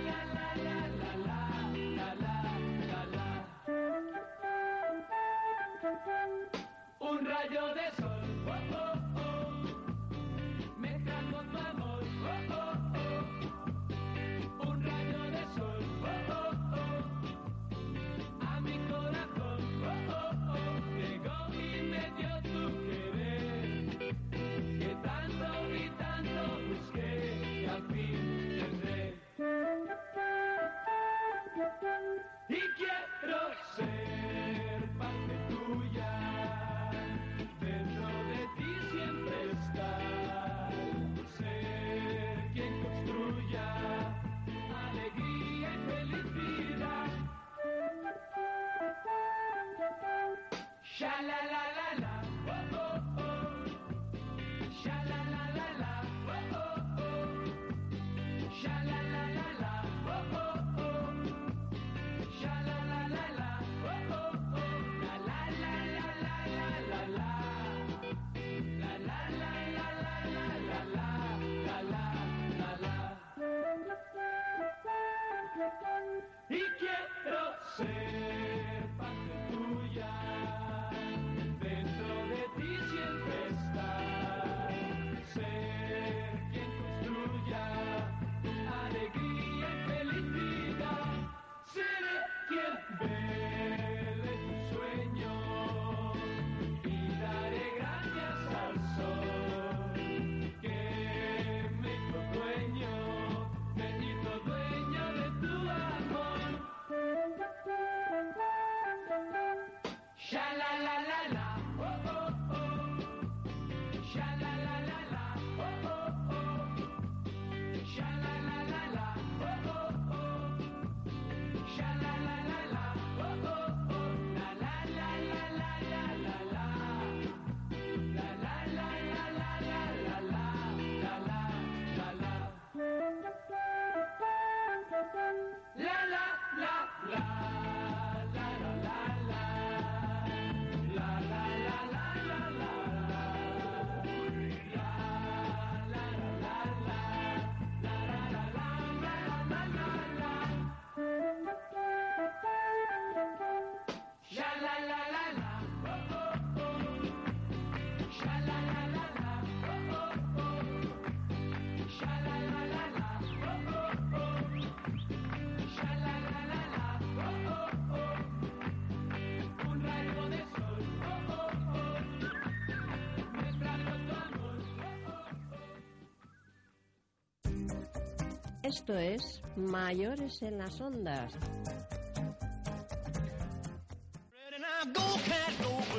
Esto es Mayores en las Ondas.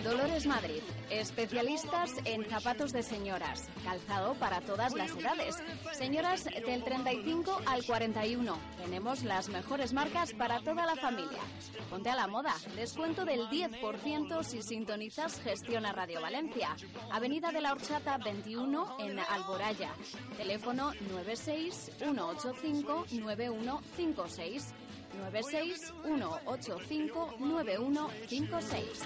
Dolores Madrid, especialistas en zapatos de señoras, calzado para todas las edades. Señoras del 35 al 41. Tenemos las mejores marcas para toda la familia. Ponte a la moda. Descuento del 10% si sintonizas Gestiona Radio Valencia. Avenida de la Horchata 21 en Alboraya. Teléfono 96 185 9156. 96 185 9156.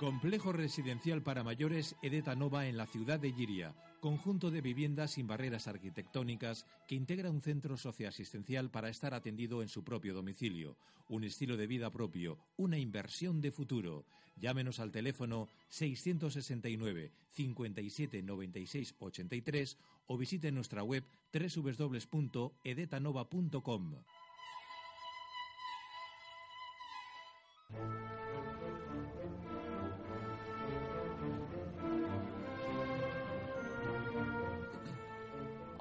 Complejo residencial para mayores Edeta Nova en la ciudad de Giria. Conjunto de viviendas sin barreras arquitectónicas que integra un centro socioasistencial para estar atendido en su propio domicilio. Un estilo de vida propio, una inversión de futuro. Llámenos al teléfono 669 57 96 83 o visite nuestra web www.edetanova.com.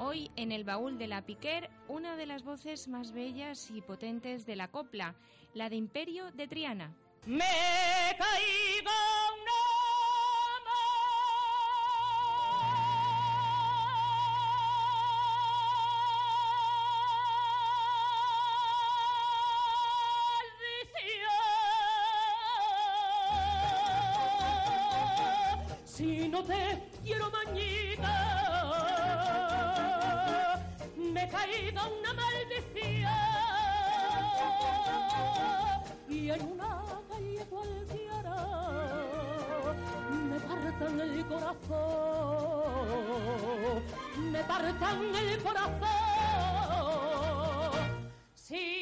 Hoy en el baúl de la Piquer, una de las voces más bellas y potentes de la copla, la de Imperio de Triana. Me caigo Si no te quiero mañita, caiga una maldición y en una calle cualquiera me partan el corazón, me partan el corazón. Si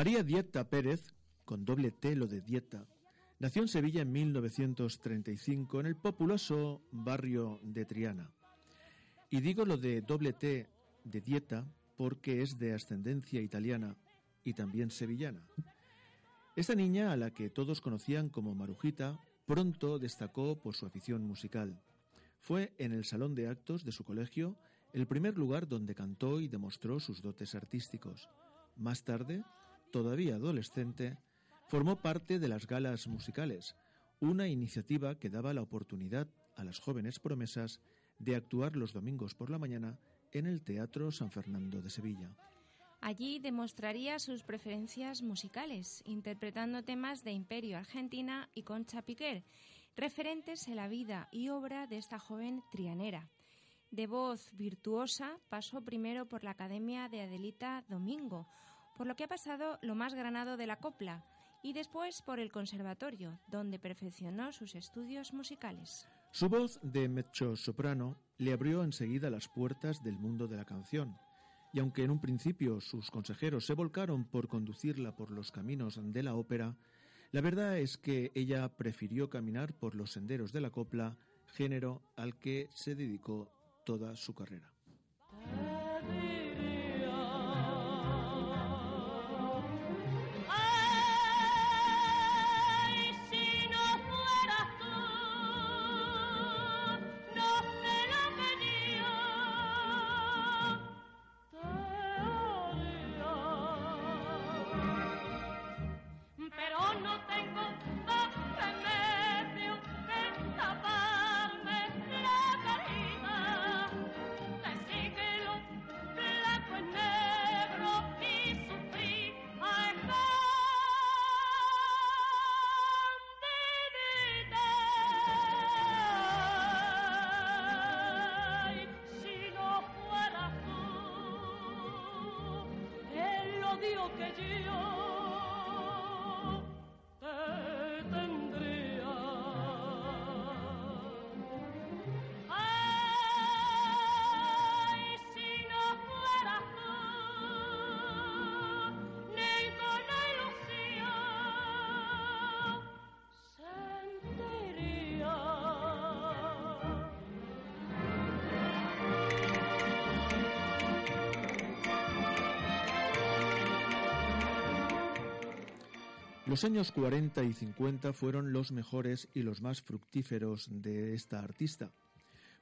María Dieta Pérez, con doble T lo de Dieta, nació en Sevilla en 1935 en el populoso barrio de Triana. Y digo lo de doble T de Dieta porque es de ascendencia italiana y también sevillana. Esta niña, a la que todos conocían como Marujita, pronto destacó por su afición musical. Fue en el salón de actos de su colegio el primer lugar donde cantó y demostró sus dotes artísticos. Más tarde, todavía adolescente, formó parte de las galas musicales, una iniciativa que daba la oportunidad a las jóvenes promesas de actuar los domingos por la mañana en el Teatro San Fernando de Sevilla. Allí demostraría sus preferencias musicales, interpretando temas de Imperio Argentina y Concha Piquer, referentes en la vida y obra de esta joven trianera. De voz virtuosa, pasó primero por la Academia de Adelita Domingo, por lo que ha pasado lo más granado de la copla, y después por el conservatorio, donde perfeccionó sus estudios musicales. Su voz de mezzo-soprano le abrió enseguida las puertas del mundo de la canción, y aunque en un principio sus consejeros se volcaron por conducirla por los caminos de la ópera, la verdad es que ella prefirió caminar por los senderos de la copla, género al que se dedicó toda su carrera. Los años 40 y 50 fueron los mejores y los más fructíferos de esta artista.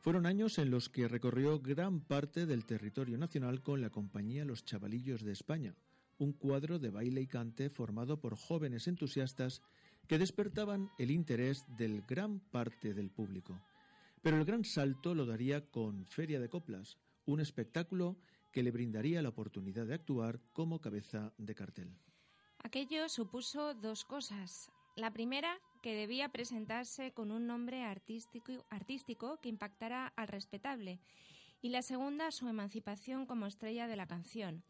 Fueron años en los que recorrió gran parte del territorio nacional con la compañía Los Chavalillos de España, un cuadro de baile y cante formado por jóvenes entusiastas que despertaban el interés del gran parte del público. Pero el gran salto lo daría con Feria de Coplas, un espectáculo que le brindaría la oportunidad de actuar como cabeza de cartel. Aquello supuso dos cosas. La primera, que debía presentarse con un nombre artístico, que impactara al respetable, y la segunda, su emancipación como estrella de la canción.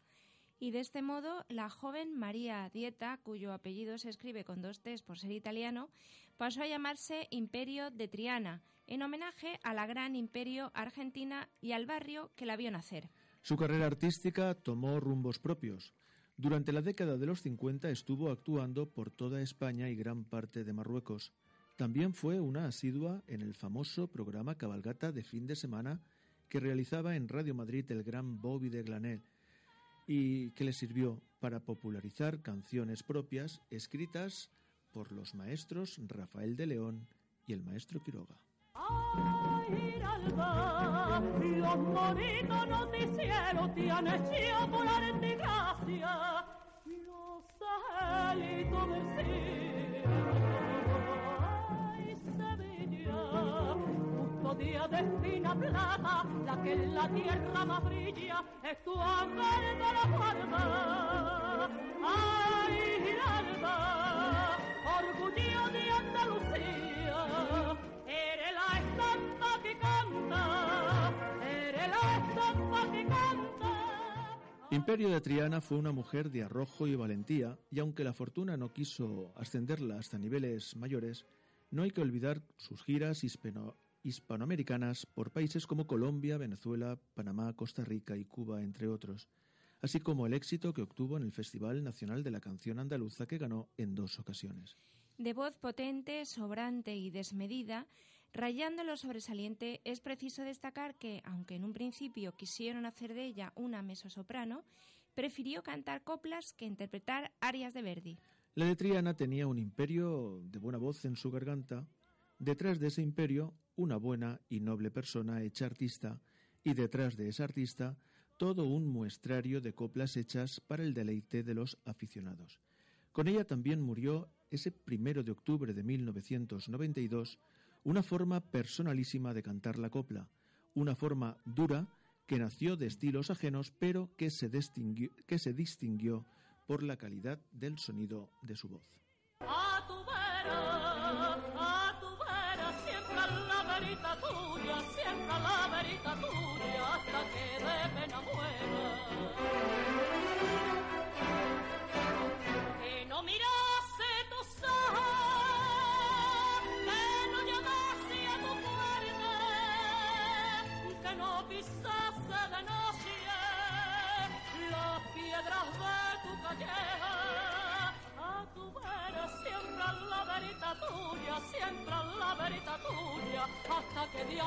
Y de este modo, la joven María Dieta, cuyo apellido se escribe con dos T's por ser italiano, pasó a llamarse Imperio de Triana, en homenaje a la gran imperio argentina y al barrio que la vio nacer. Su carrera artística tomó rumbos propios. Durante la década de los 50 estuvo actuando por toda España y gran parte de Marruecos. También fue una asidua en el famoso programa Cabalgata de fin de semana que realizaba en Radio Madrid el gran Bobby de Glanel y que le sirvió para popularizar canciones propias escritas por los maestros Rafael de León y el maestro Quiroga. Ay, alba, los bonitos noticieros tienen hecho volar de gracia, los angelitos del cielo. Ay, Sevilla, justo día de espina plata, la que en la tierra más brilla, es tu ángel de la guarda. Ay, Imperio de Triana fue una mujer de arrojo y valentía, y aunque la fortuna no quiso ascenderla hasta niveles mayores, no hay que olvidar sus giras hispano- hispanoamericanas por países como Colombia, Venezuela, Panamá, Costa Rica y Cuba, entre otros, así como el éxito que obtuvo en el Festival Nacional de la Canción Andaluza que ganó en dos ocasiones. De voz potente, sobrante y desmedida, rayando lo sobresaliente, es preciso destacar que, aunque en un principio quisieron hacer de ella una mezzosoprano, prefirió cantar coplas que interpretar arias de Verdi. La de Triana tenía un imperio de buena voz en su garganta, detrás de ese imperio una buena y noble persona hecha artista, y detrás de esa artista todo un muestrario de coplas hechas para el deleite de los aficionados. Con ella también murió ese primero de octubre de 1992 una forma personalísima de cantar la copla, una forma dura que nació de estilos ajenos pero que se distinguió, que se distinguió por la calidad del sonido de su voz. A tu vera, a tu vera, siempre la verita tuya, siempre la verita tuya,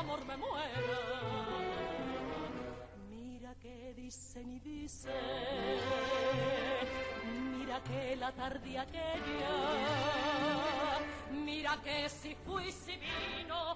amor me muera. Mira que dicen y dicen, mira que la tarde aquella, mira que si fui si vino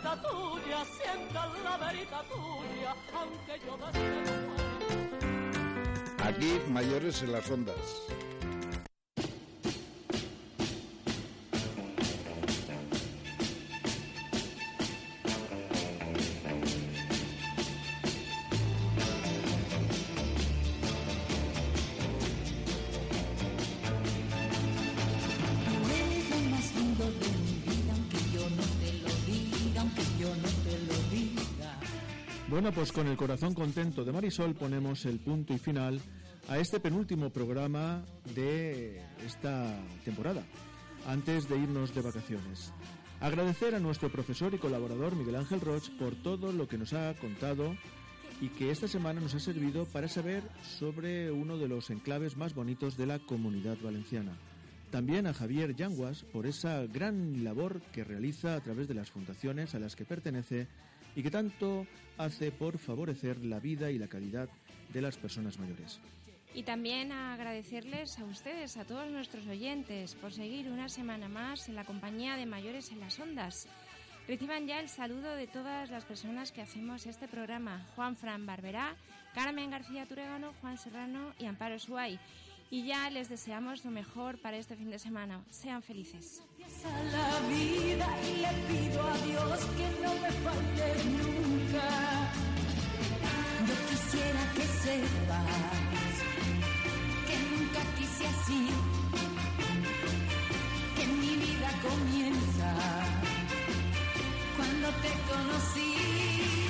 verita tuya, siempre la verita tuya, aunque yo desde Aquí, mayores en las ondas. Pues con el corazón contento de Marisol ponemos el punto y final a este penúltimo programa de esta temporada, antes de irnos de vacaciones. Agradecer a nuestro profesor y colaborador Miguel Ángel Roch por todo lo que nos ha contado y que esta semana nos ha servido para saber sobre uno de los enclaves más bonitos de la comunidad valenciana. También a Javier Yanguas por esa gran labor que realiza a través de las fundaciones a las que pertenece y que tanto hace por favorecer la vida y la calidad de las personas mayores. Y también agradecerles a ustedes, a todos nuestros oyentes, por seguir una semana más en la compañía de Mayores en las Ondas. Reciban ya el saludo de todas las personas que hacemos este programa. Juan Fran Barberá, Carmen García Turegano, Juan Serrano y Amparo Suay. Y ya les deseamos lo mejor para este fin de semana. Sean felices. a la vida y le pido a Dios que no me falte nunca. Yo quisiera que sepas que nunca quise así, que mi vida comienza cuando te conocí.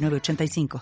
906985.